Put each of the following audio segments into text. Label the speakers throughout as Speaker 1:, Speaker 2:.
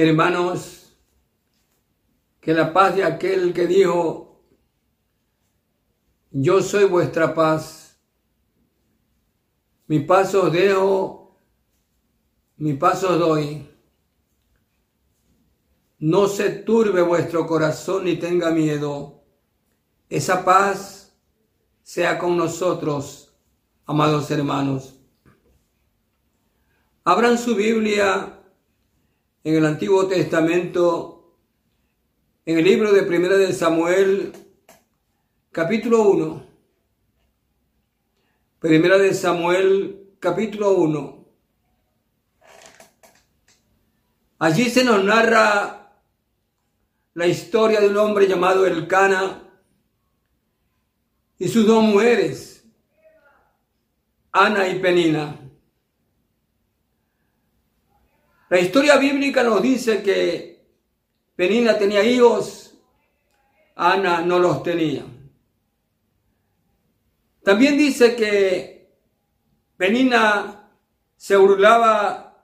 Speaker 1: Hermanos, que la paz de aquel que dijo, yo soy vuestra paz, mi paso os dejo, mi paso os doy. No se turbe vuestro corazón ni tenga miedo. Esa paz sea con nosotros, amados hermanos. Abran su Biblia en el Antiguo Testamento, en el libro de Primera de Samuel, capítulo 1. Primera de Samuel, capítulo 1. Allí se nos narra la historia de un hombre llamado Elcana y sus dos mujeres, Ana y Penina. La historia bíblica nos dice que Penina tenía hijos, Ana no los tenía. También dice que Penina se burlaba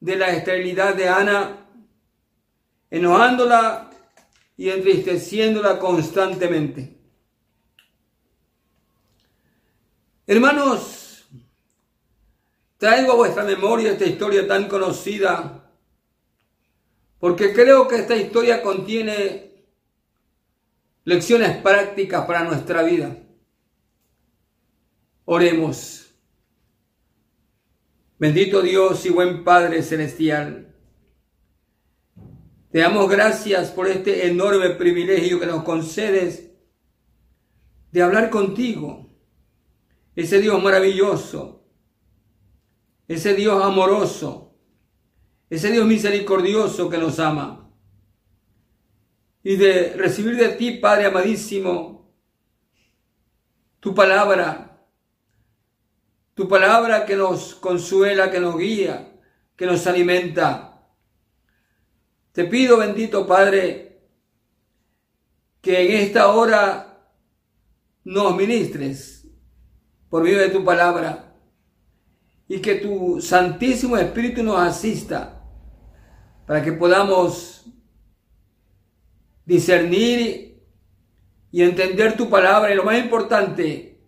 Speaker 1: de la esterilidad de Ana, enojándola y entristeciéndola constantemente. Hermanos, traigo a vuestra memoria esta historia tan conocida porque creo que esta historia contiene lecciones prácticas para nuestra vida. Oremos. Bendito Dios y buen Padre Celestial. Te damos gracias por este enorme privilegio que nos concedes de hablar contigo. Ese Dios maravilloso, ese Dios amoroso, ese Dios misericordioso que nos ama. Y de recibir de ti, Padre amadísimo, tu palabra, tu palabra que nos consuela, que nos guía, que nos alimenta te pido, bendito Padre, que en esta hora nos ministres por medio de tu palabra y que tu Santísimo Espíritu nos asista para que podamos discernir y entender tu palabra y lo más importante,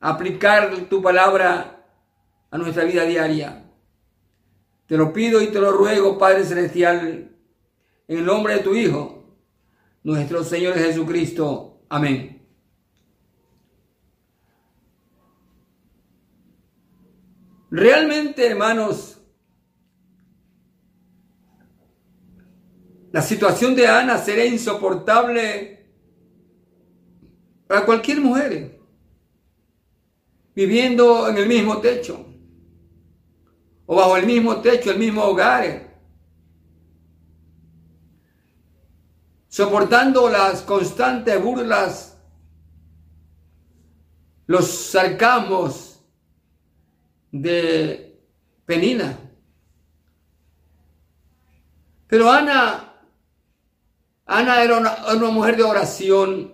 Speaker 1: aplicar tu palabra a nuestra vida diaria. Te lo pido y te lo ruego, Padre Celestial, en el nombre de tu Hijo, nuestro Señor Jesucristo. Amén. Realmente, hermanos, la situación de Ana será insoportable para cualquier mujer viviendo en el mismo techo o bajo el mismo techo, el mismo hogar, soportando las constantes burlas, los sarcasmos de Penina. Pero Ana, Ana era una, una mujer de oración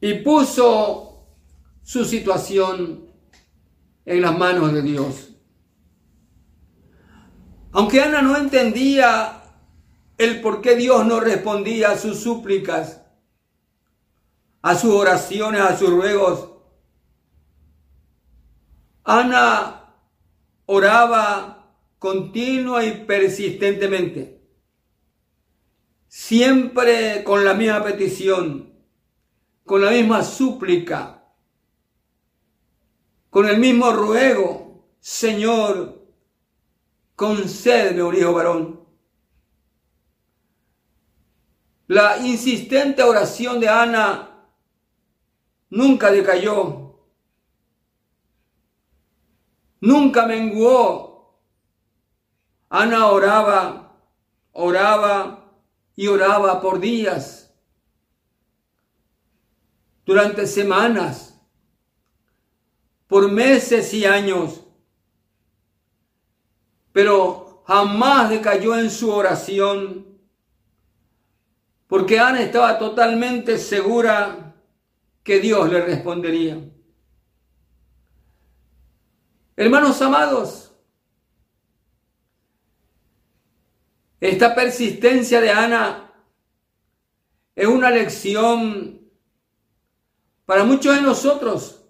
Speaker 1: y puso su situación en las manos de Dios. Aunque Ana no entendía el por qué Dios no respondía a sus súplicas, a sus oraciones, a sus ruegos, Ana oraba continua y persistentemente, siempre con la misma petición, con la misma súplica con el mismo ruego, Señor, concédeme un hijo varón. La insistente oración de Ana nunca decayó, nunca menguó. Ana oraba, oraba y oraba por días, durante semanas, por meses y años, pero jamás decayó en su oración, porque Ana estaba totalmente segura que Dios le respondería. Hermanos amados, Esta persistencia de Ana es una lección para muchos de nosotros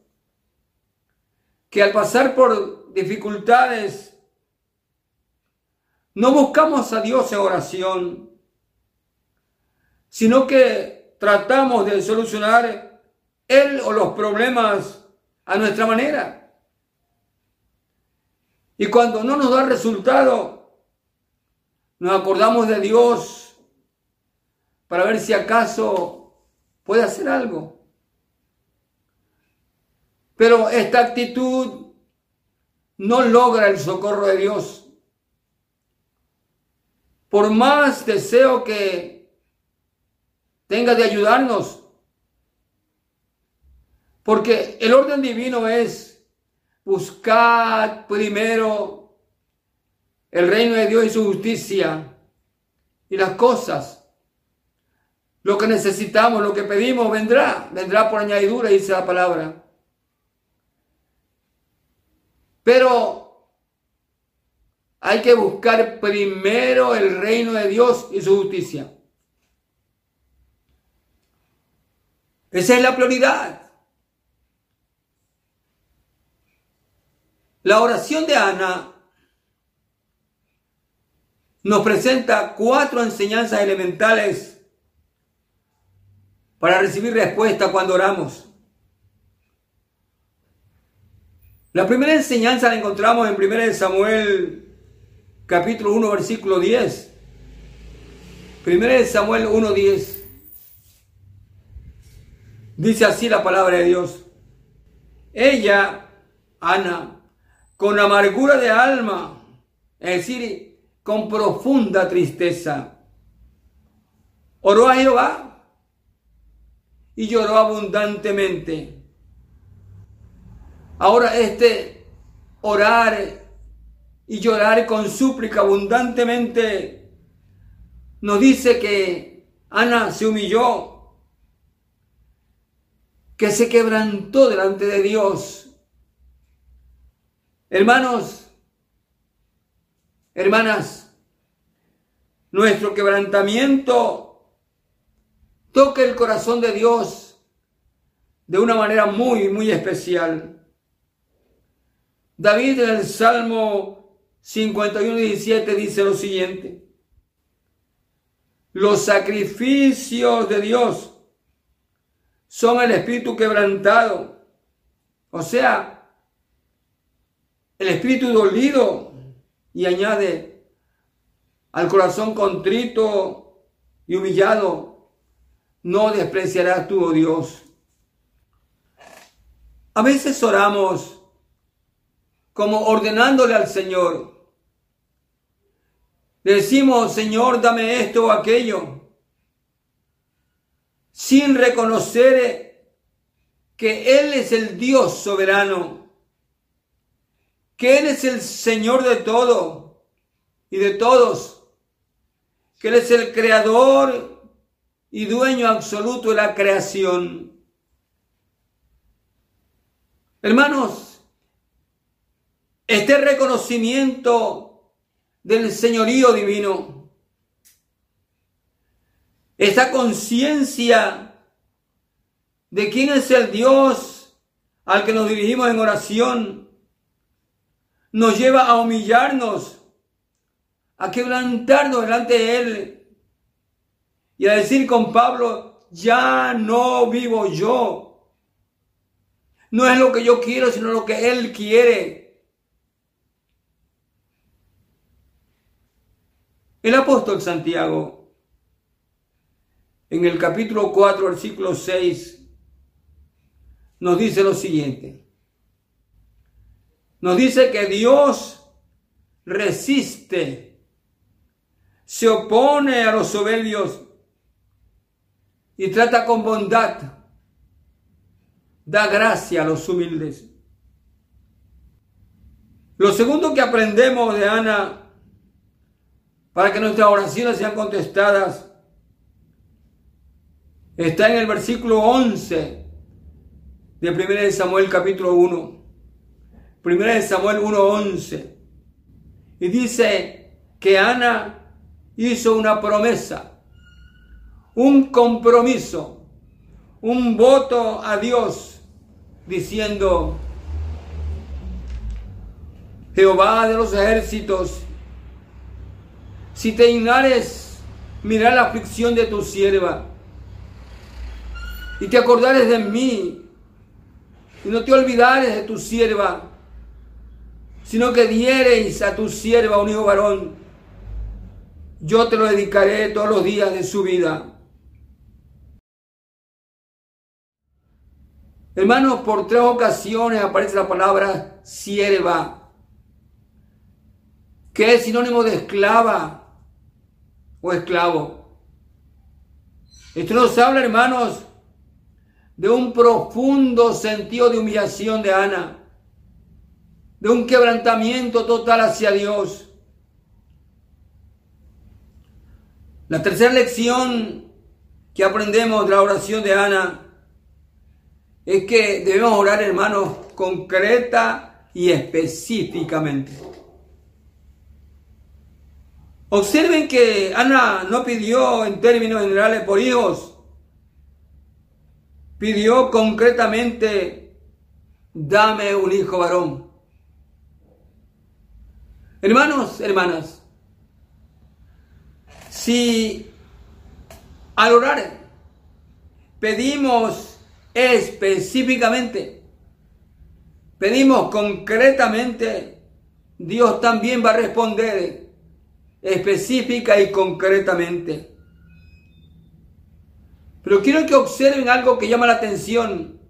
Speaker 1: que al pasar por dificultades no buscamos a Dios en oración, sino que tratamos de solucionar Él o los problemas a nuestra manera. Y cuando no nos da resultado, nos acordamos de Dios para ver si acaso puede hacer algo. Pero esta actitud no logra el socorro de Dios. Por más deseo que tenga de ayudarnos, porque el orden divino es buscar primero el reino de Dios y su justicia y las cosas. Lo que necesitamos, lo que pedimos, vendrá, vendrá por añadidura, dice la palabra. Pero hay que buscar primero el reino de Dios y su justicia. Esa es la prioridad. La oración de Ana nos presenta cuatro enseñanzas elementales para recibir respuesta cuando oramos. La primera enseñanza la encontramos en 1 Samuel capítulo 1 versículo 10. 1 Samuel 1 10. Dice así la palabra de Dios. Ella, Ana, con amargura de alma, es decir, con profunda tristeza, oró a Jehová y lloró abundantemente Ahora este orar y llorar con súplica abundantemente nos dice que Ana se humilló, que se quebrantó delante de Dios. Hermanos, hermanas, nuestro quebrantamiento toca el corazón de Dios de una manera muy, muy especial. David en el Salmo 51, 17 dice lo siguiente. Los sacrificios de Dios son el espíritu quebrantado. O sea, el espíritu dolido. Y añade, al corazón contrito y humillado, no despreciarás tú, oh Dios. A veces oramos como ordenándole al Señor. decimos, Señor, dame esto o aquello, sin reconocer que Él es el Dios soberano, que Él es el Señor de todo y de todos, que Él es el creador y dueño absoluto de la creación. Hermanos, este reconocimiento del señorío divino, esa conciencia de quién es el Dios al que nos dirigimos en oración, nos lleva a humillarnos, a quebrantarnos delante de Él y a decir con Pablo, ya no vivo yo. No es lo que yo quiero, sino lo que Él quiere. El apóstol Santiago, en el capítulo 4, versículo 6, nos dice lo siguiente. Nos dice que Dios resiste, se opone a los soberbios y trata con bondad, da gracia a los humildes. Lo segundo que aprendemos de Ana para que nuestras oraciones sean contestadas. Está en el versículo 11 de 1 Samuel capítulo 1. 1 Samuel 1.11. Y dice que Ana hizo una promesa, un compromiso, un voto a Dios, diciendo, Jehová de los ejércitos, si te ignares, mira la aflicción de tu sierva, y te acordares de mí, y no te olvidares de tu sierva, sino que diereis a tu sierva un hijo varón, yo te lo dedicaré todos los días de su vida. Hermanos, por tres ocasiones aparece la palabra sierva, que es sinónimo de esclava o esclavo. Esto nos habla, hermanos, de un profundo sentido de humillación de Ana de un quebrantamiento total hacia Dios. La tercera lección que aprendemos de la oración de Ana es que debemos orar, hermanos, concreta y específicamente. Observen que Ana no pidió en términos generales por hijos, pidió concretamente, dame un hijo varón. Hermanos, hermanas, si al orar pedimos específicamente, pedimos concretamente, Dios también va a responder específica y concretamente. Pero quiero que observen algo que llama la atención.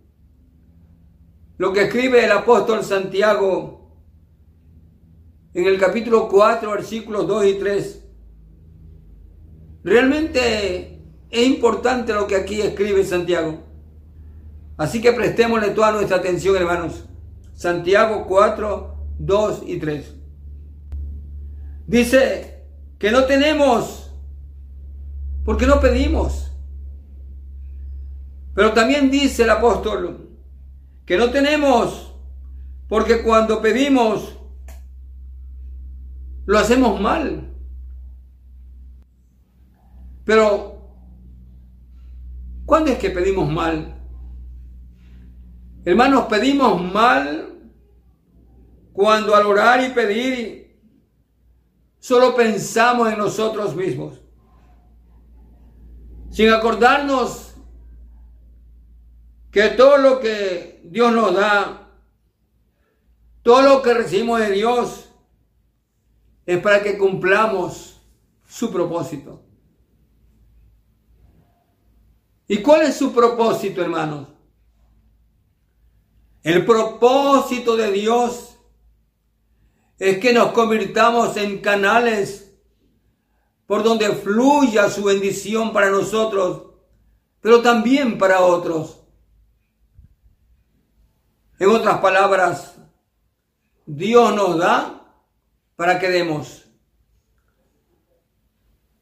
Speaker 1: Lo que escribe el apóstol Santiago en el capítulo 4, versículos 2 y 3. Realmente es importante lo que aquí escribe Santiago. Así que prestémosle toda nuestra atención, hermanos. Santiago 4, 2 y 3. Dice que no tenemos porque no pedimos. Pero también dice el apóstol que no tenemos porque cuando pedimos lo hacemos mal. Pero, ¿cuándo es que pedimos mal? Hermanos, pedimos mal cuando al orar y pedir solo pensamos en nosotros mismos, sin acordarnos que todo lo que Dios nos da, todo lo que recibimos de Dios, es para que cumplamos su propósito. ¿Y cuál es su propósito, hermanos? El propósito de Dios es que nos convirtamos en canales por donde fluya su bendición para nosotros, pero también para otros. En otras palabras, Dios nos da para que demos.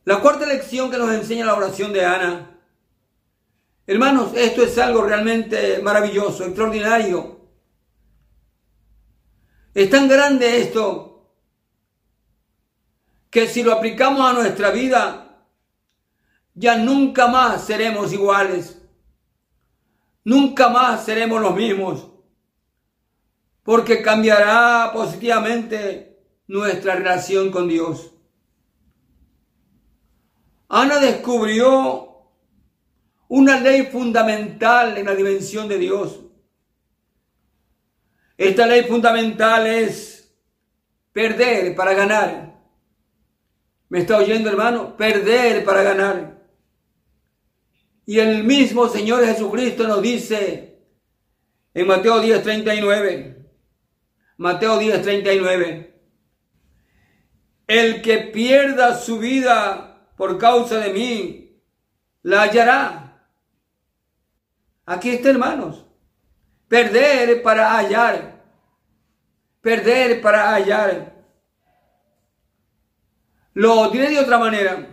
Speaker 1: La cuarta lección que nos enseña la oración de Ana. Hermanos, esto es algo realmente maravilloso, extraordinario. Es tan grande esto que si lo aplicamos a nuestra vida, ya nunca más seremos iguales. Nunca más seremos los mismos. Porque cambiará positivamente nuestra relación con Dios. Ana descubrió una ley fundamental en la dimensión de Dios. Esta ley fundamental es perder para ganar. ¿Me está oyendo, hermano? Perder para ganar. Y el mismo Señor Jesucristo nos dice en Mateo 10:39, Mateo 10:39, el que pierda su vida por causa de mí, la hallará. Aquí está, hermanos. Perder para hallar. Perder para hallar. Lo diré de otra manera.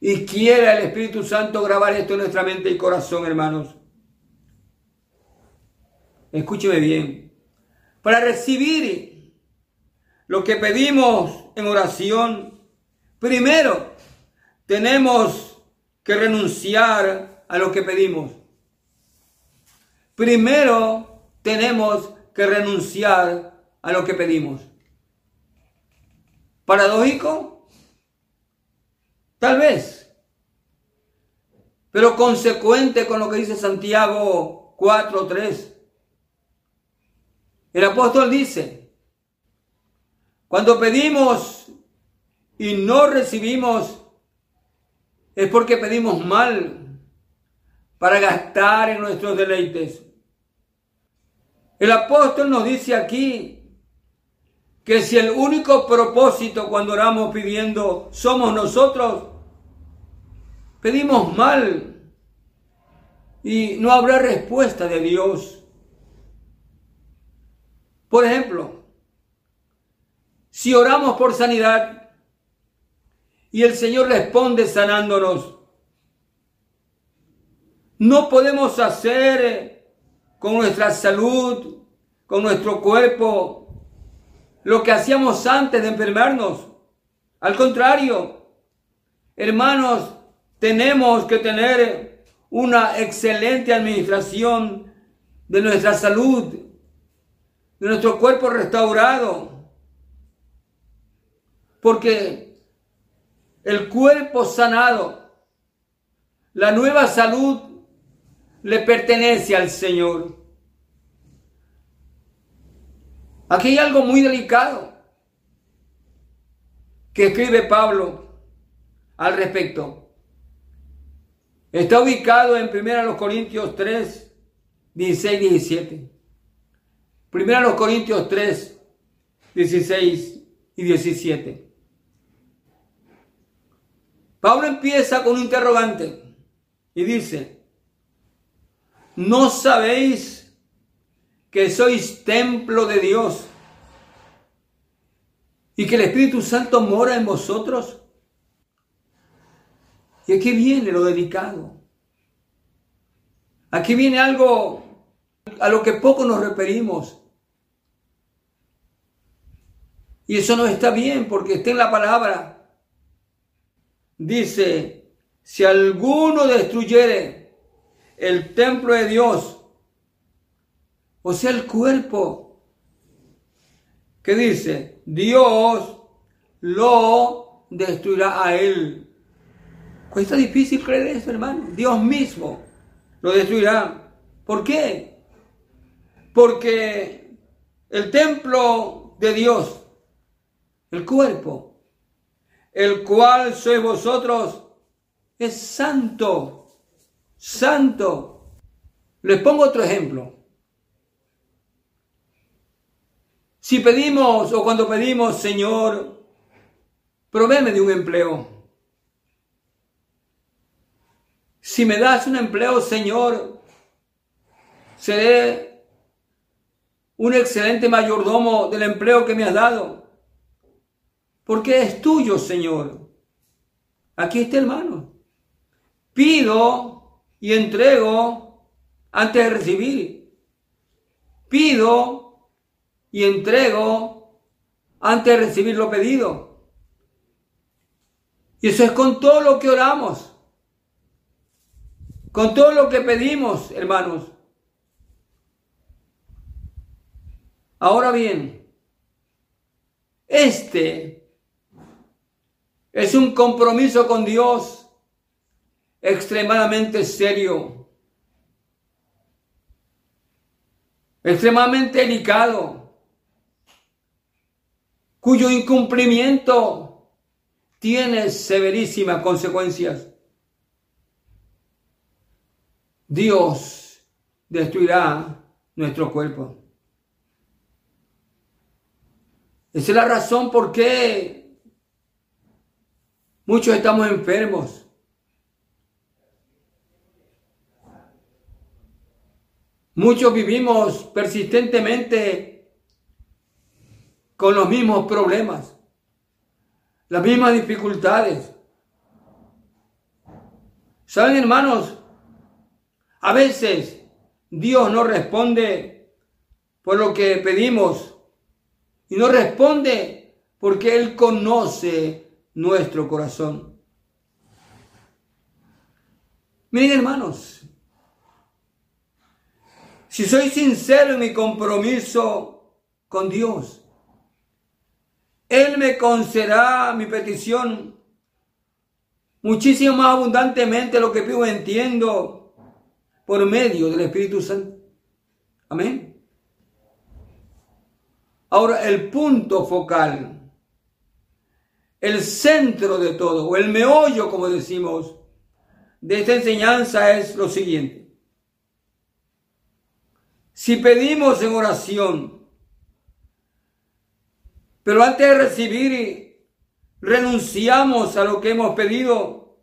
Speaker 1: Y quiera el Espíritu Santo grabar esto en nuestra mente y corazón, hermanos. Escúcheme bien. Para recibir lo que pedimos en oración, primero tenemos que renunciar a lo que pedimos. Primero tenemos que renunciar a lo que pedimos. ¿Paradójico? Tal vez. Pero consecuente con lo que dice Santiago 4.3. El apóstol dice, cuando pedimos y no recibimos, es porque pedimos mal para gastar en nuestros deleites. El apóstol nos dice aquí que si el único propósito cuando oramos pidiendo somos nosotros, pedimos mal y no habrá respuesta de Dios. Por ejemplo, si oramos por sanidad y el Señor responde sanándonos, no podemos hacer con nuestra salud, con nuestro cuerpo, lo que hacíamos antes de enfermarnos. Al contrario, hermanos, tenemos que tener una excelente administración de nuestra salud, de nuestro cuerpo restaurado. Porque el cuerpo sanado, la nueva salud, le pertenece al Señor. Aquí hay algo muy delicado que escribe Pablo al respecto. Está ubicado en 1 Corintios 3, 16, 17. 1 Corintios 3, 16 y 17. Pablo empieza con un interrogante y dice, ¿no sabéis que sois templo de Dios y que el Espíritu Santo mora en vosotros. Y aquí viene lo dedicado. Aquí viene algo a lo que poco nos referimos. Y eso no está bien porque está en la palabra. Dice, si alguno destruyere el templo de Dios, o sea, el cuerpo. ¿Qué dice? Dios lo destruirá a él. Cuesta difícil creer eso, hermano. Dios mismo lo destruirá. ¿Por qué? Porque el templo de Dios, el cuerpo, el cual sois vosotros, es santo, santo. Les pongo otro ejemplo. Si pedimos o cuando pedimos, Señor, provéeme de un empleo. Si me das un empleo, Señor, seré un excelente mayordomo del empleo que me has dado. Porque es tuyo, Señor. Aquí está, hermano. Pido y entrego antes de recibir. Pido y entrego antes de recibir lo pedido. Y eso es con todo lo que oramos, con todo lo que pedimos, hermanos. Ahora bien, este es un compromiso con Dios extremadamente serio, extremadamente delicado cuyo incumplimiento tiene severísimas consecuencias. Dios destruirá nuestro cuerpo. Esa es la razón por qué muchos estamos enfermos. Muchos vivimos persistentemente con los mismos problemas, las mismas dificultades. ¿Saben, hermanos? A veces Dios no responde por lo que pedimos y no responde porque Él conoce nuestro corazón. Miren hermanos, si soy sincero en mi compromiso con Dios, Él me concederá mi petición muchísimo más abundantemente lo que pido entiendo por medio del Espíritu Santo. Amén. Ahora, el punto focal, el centro de todo, o el meollo, como decimos, de esta enseñanza es lo siguiente. Si pedimos en oración, pero antes de recibir renunciamos a lo que hemos pedido,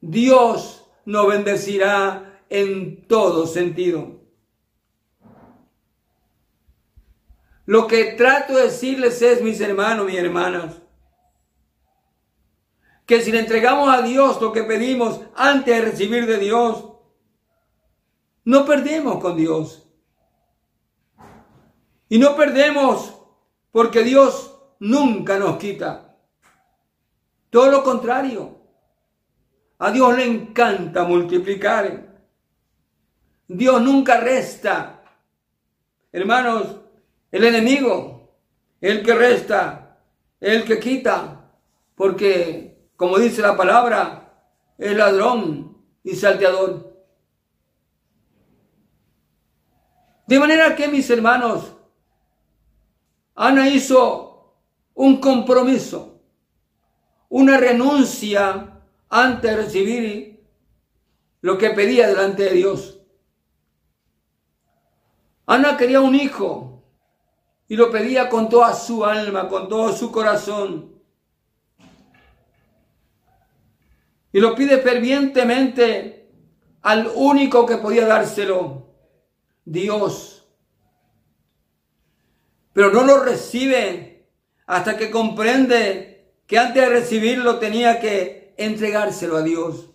Speaker 1: Dios nos bendecirá en todo sentido. Lo que trato de decirles es, mis hermanos, mis hermanas, que si le entregamos a Dios lo que pedimos antes de recibir de Dios, no perdemos con Dios. Y no perdemos porque Dios nunca nos quita. Todo lo contrario. A Dios le encanta multiplicar. Dios nunca resta. Hermanos, el enemigo, el que resta, el que quita, porque, como dice la palabra, es ladrón y salteador. De manera que, mis hermanos, Ana hizo un compromiso, una renuncia antes de recibir lo que pedía delante de Dios. Ana quería un hijo, y lo pedía con toda su alma, con todo su corazón. Y lo pide fervientemente al único que podía dárselo, Dios. Pero no lo recibe hasta que comprende que antes de recibirlo tenía que entregárselo a Dios.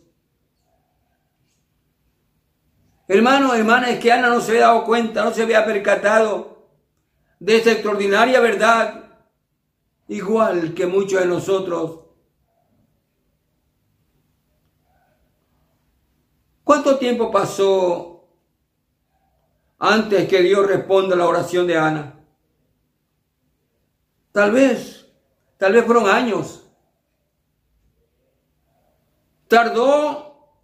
Speaker 1: Hermano, hermana, es que Ana no se había dado cuenta, no se había percatado de esa extraordinaria verdad, igual que muchos de nosotros. ¿Cuánto tiempo pasó antes que Dios responda la oración de Ana? Tal vez, tal vez fueron años. Tardó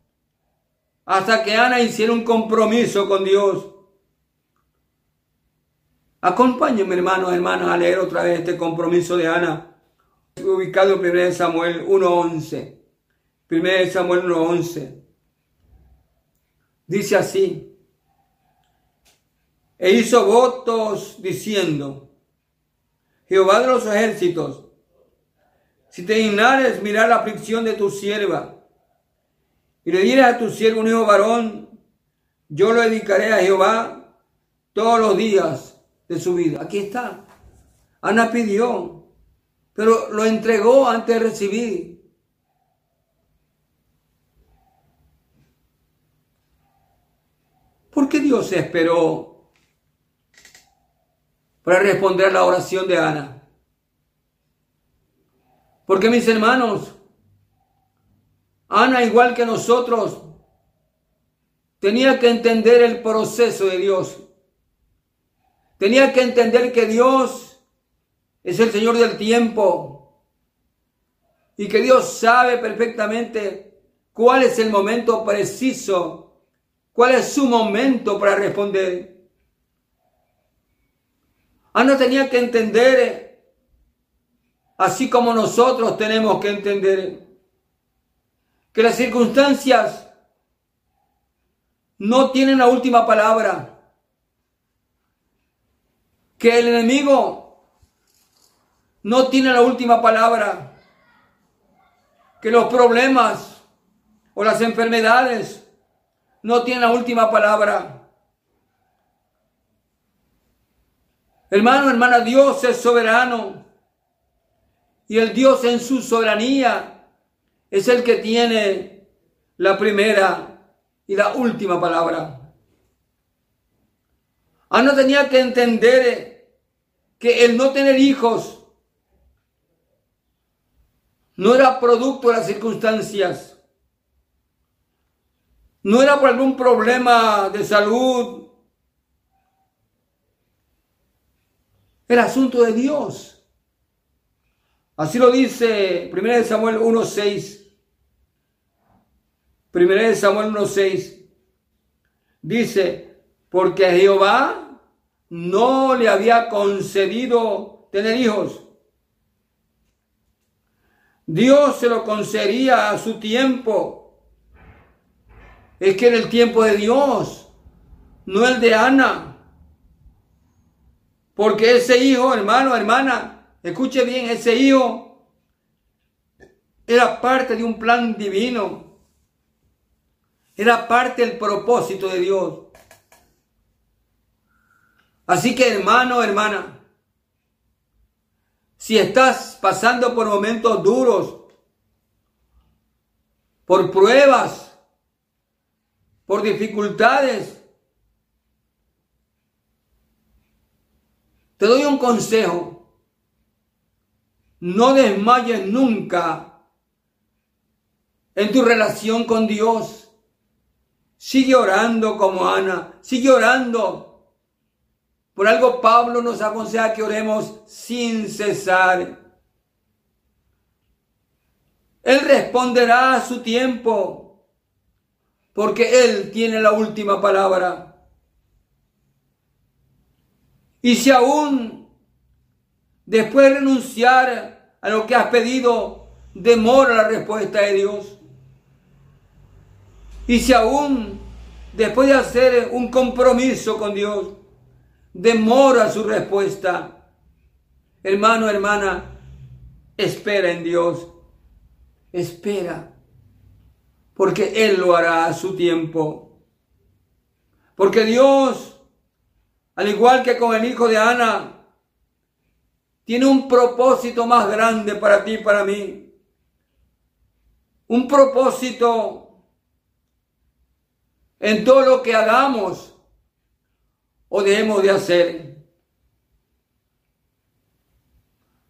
Speaker 1: hasta que Ana hiciera un compromiso con Dios. Acompáñenme, hermanos, hermanas, a leer otra vez este compromiso de Ana, ubicado en 1 Samuel 1.11. 1 Samuel 1.11. Dice así, e hizo votos diciendo, Jehová de los ejércitos, si te dignares mirar la aflicción de tu sierva, y le dieras a tu siervo un hijo varón, yo lo dedicaré a Jehová todos los días de su vida. Aquí está. Ana pidió, pero lo entregó antes de recibir. ¿Por qué Dios esperó para responder la oración de Ana? Porque mis hermanos, Ana, igual que nosotros, tenía que entender el proceso de Dios. Tenía que entender que Dios es el Señor del tiempo y que Dios sabe perfectamente cuál es el momento preciso, cuál es su momento para responder. Ana tenía que entender, así como nosotros tenemos que entender, que las circunstancias no tienen la última palabra que el enemigo no tiene la última palabra, que los problemas o las enfermedades no tienen la última palabra. Hermano, hermana, Dios es soberano y el Dios en su soberanía es el que tiene la primera y la última palabra. Ana tenía que entender que el no tener hijos no era producto de las circunstancias, no era por algún problema de salud, era asunto de Dios. Así lo dice 1 Samuel 1.6. 1 Samuel 1.6 dice, porque Jehová no le había concedido tener hijos. Dios se lo concedía a su tiempo. Es que era el tiempo de Dios, no el de Ana. Porque ese hijo, hermano, hermana, escuche bien, ese hijo era parte de un plan divino. Era parte del propósito de Dios. Así que hermano, hermana, si estás pasando por momentos duros, por pruebas, por dificultades, te doy un consejo. No desmayes nunca en tu relación con Dios. Sigue orando como Ana, sigue orando por algo Pablo nos aconseja que oremos sin cesar. Él responderá a su tiempo, porque Él tiene la última palabra. Y si aún después de renunciar a lo que has pedido, demora la respuesta de Dios. Y si aún después de hacer un compromiso con Dios, demora su respuesta. Hermano, hermana, espera en Dios. Espera. Porque Él lo hará a su tiempo. Porque Dios, al igual que con el hijo de Ana, tiene un propósito más grande para ti y para mí. Un propósito en todo lo que hagamos o debemos de hacer.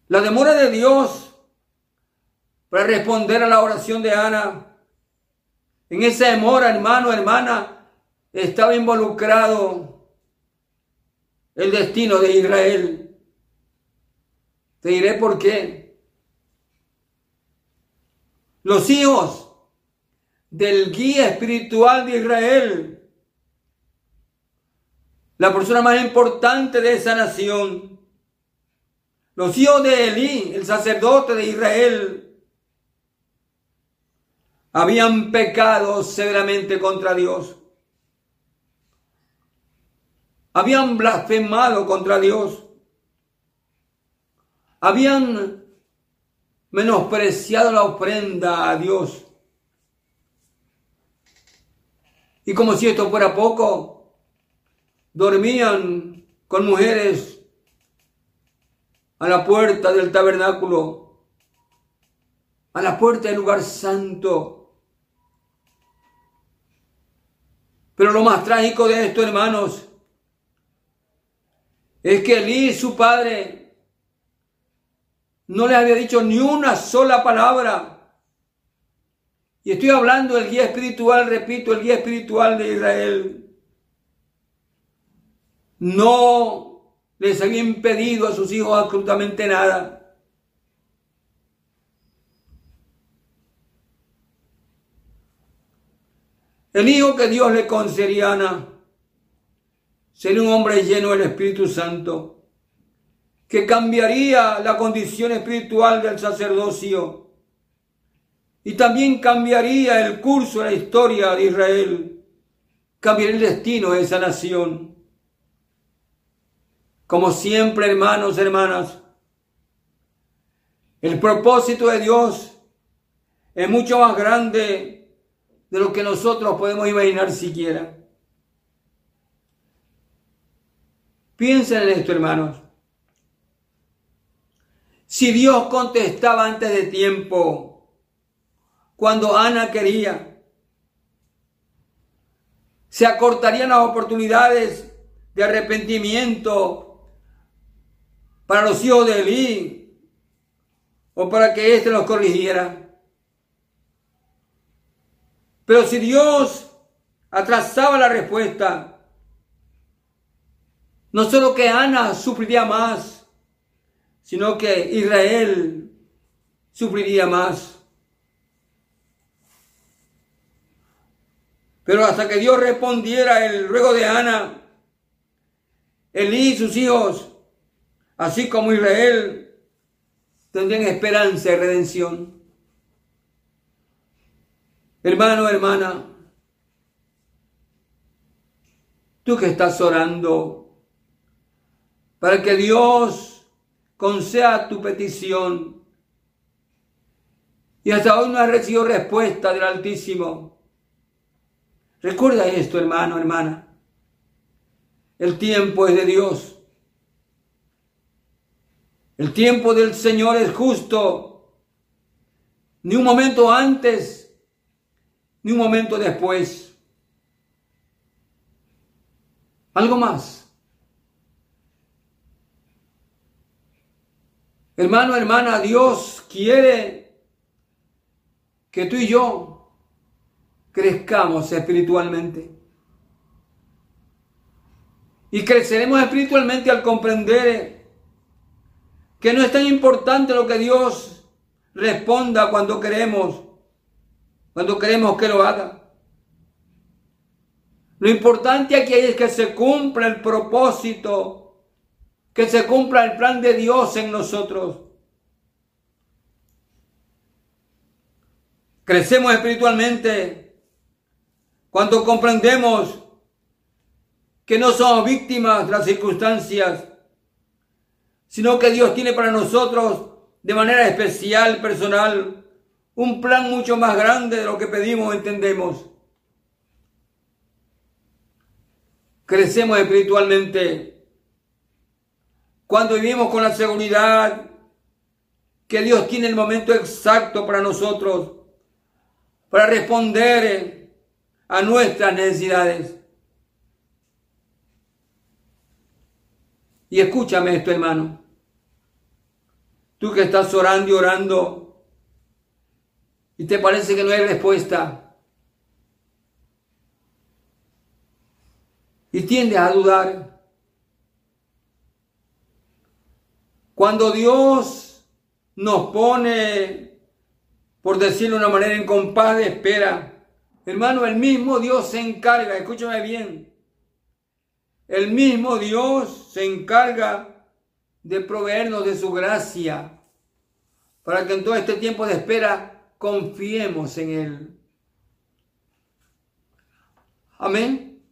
Speaker 1: La demora de Dios para responder a la oración de Ana, en esa demora, hermano, hermana, estaba involucrado el destino de Israel. Te diré por qué. Los hijos del guía espiritual de Israel la persona más importante de esa nación. Los hijos de Elí, el sacerdote de Israel, habían pecado severamente contra Dios. Habían blasfemado contra Dios. Habían menospreciado la ofrenda a Dios. Y como si esto fuera poco, dormían con mujeres a la puerta del tabernáculo, a la puerta del lugar santo. Pero lo más trágico de esto, hermanos, es que Elí, su padre, no le había dicho ni una sola palabra. Y estoy hablando del guía espiritual, repito, el guía espiritual de Israel no les había impedido a sus hijos absolutamente nada. El hijo que Dios le concedía a Ana sería un hombre lleno del Espíritu Santo, que cambiaría la condición espiritual del sacerdocio y también cambiaría el curso de la historia de Israel, cambiaría el destino de esa nación. Como siempre, hermanos, hermanas, el propósito de Dios es mucho más grande de lo que nosotros podemos imaginar siquiera. Piensen en esto, hermanos. Si Dios contestaba antes de tiempo, cuando Ana quería, se acortarían las oportunidades de arrepentimiento para los hijos de Elí, o para que éste los corrigiera. Pero si Dios atrasaba la respuesta, no solo que Ana sufriría más, sino que Israel sufriría más. Pero hasta que Dios respondiera el ruego de Ana, Elí y sus hijos, así como Israel, tendrían esperanza y redención. Hermano, hermana, tú que estás orando para que Dios conceda tu petición y hasta hoy no has recibido respuesta del Altísimo. Recuerda esto, hermano, hermana. El tiempo es de Dios. El tiempo del Señor es justo. Ni un momento antes, ni un momento después. Algo más. Hermano, hermana, Dios quiere que tú y yo crezcamos espiritualmente. Y creceremos espiritualmente al comprender que no es tan importante lo que Dios responda cuando queremos, cuando queremos que lo haga. Lo importante aquí es que se cumpla el propósito, que se cumpla el plan de Dios en nosotros. Crecemos espiritualmente cuando comprendemos que no somos víctimas de las circunstancias, sino que Dios tiene para nosotros de manera especial, personal, un plan mucho más grande de lo que pedimos entendemos. Crecemos espiritualmente cuando vivimos con la seguridad que Dios tiene el momento exacto para nosotros, para responder a nuestras necesidades. Y escúchame esto, hermano. Tú que estás orando y orando y te parece que no hay respuesta. Y tiendes a dudar. Cuando Dios nos pone, por decirlo de una manera, en compás de espera, Hermano, el mismo Dios se encarga, escúchame bien, el mismo Dios se encarga de proveernos de su gracia para que en todo este tiempo de espera confiemos en Él. Amén.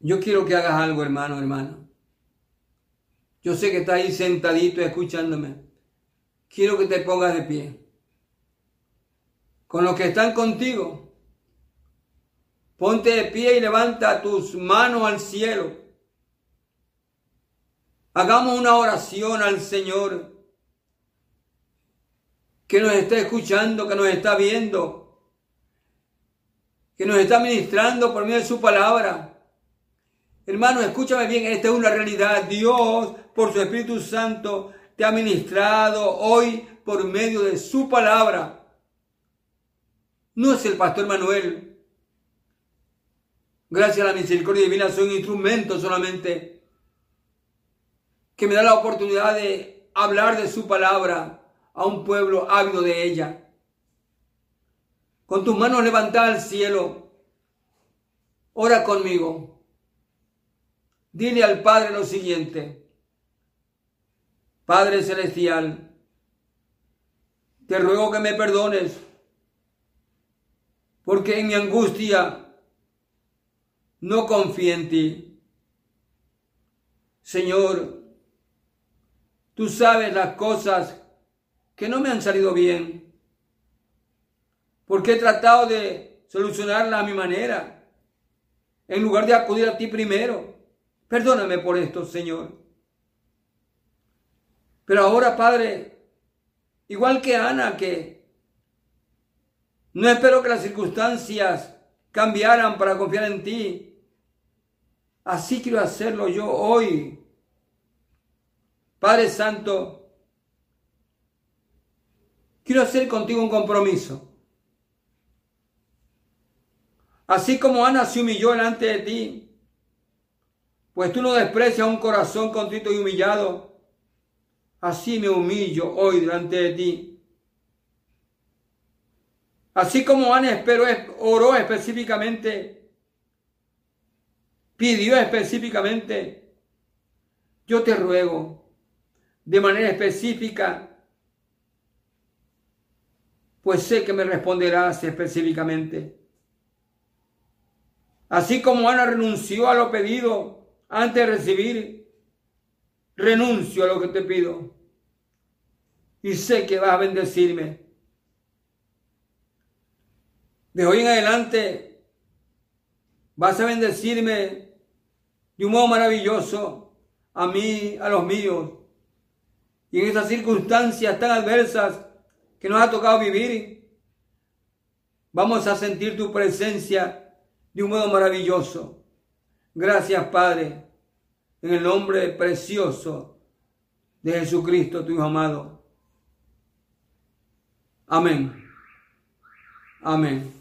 Speaker 1: Yo quiero que hagas algo, hermano, hermano. Yo sé que estás ahí sentadito escuchándome. Quiero que te pongas de pie con los que están contigo. Ponte de pie y levanta tus manos al cielo. Hagamos una oración al Señor que nos está escuchando, que nos está viendo, que nos está ministrando por medio de su palabra. Hermano, escúchame bien, esta es una realidad. Dios, por su Espíritu Santo, te ha ministrado hoy por medio de su palabra. No es el pastor Manuel. Gracias a la misericordia divina soy un instrumento solamente que me da la oportunidad de hablar de su palabra a un pueblo ávido de ella. Con tus manos levantadas al cielo, ora conmigo. Dile al Padre lo siguiente. Padre Celestial, te ruego que me perdones porque en mi angustia no confío en ti. Señor, tú sabes las cosas que no me han salido bien, porque he tratado de solucionarlas a mi manera, en lugar de acudir a ti primero. Perdóname por esto, Señor. Pero ahora, Padre, igual que Ana, que no espero que las circunstancias cambiaran para confiar en ti. Así quiero hacerlo yo hoy. Padre Santo, quiero hacer contigo un compromiso. Así como Ana se humilló delante de ti, pues tú no desprecias un corazón contrito y humillado, así me humillo hoy delante de ti. Así como Ana esperó, oró específicamente, pidió específicamente, yo te ruego de manera específica, pues sé que me responderás específicamente. Así como Ana renunció a lo pedido antes de recibir, renuncio a lo que te pido. Y sé que vas a bendecirme. De hoy en adelante vas a bendecirme de un modo maravilloso a mí, a los míos. Y en esas circunstancias tan adversas que nos ha tocado vivir, vamos a sentir tu presencia de un modo maravilloso. Gracias, Padre, en el nombre precioso de Jesucristo, tu Hijo amado. Amén. Amén.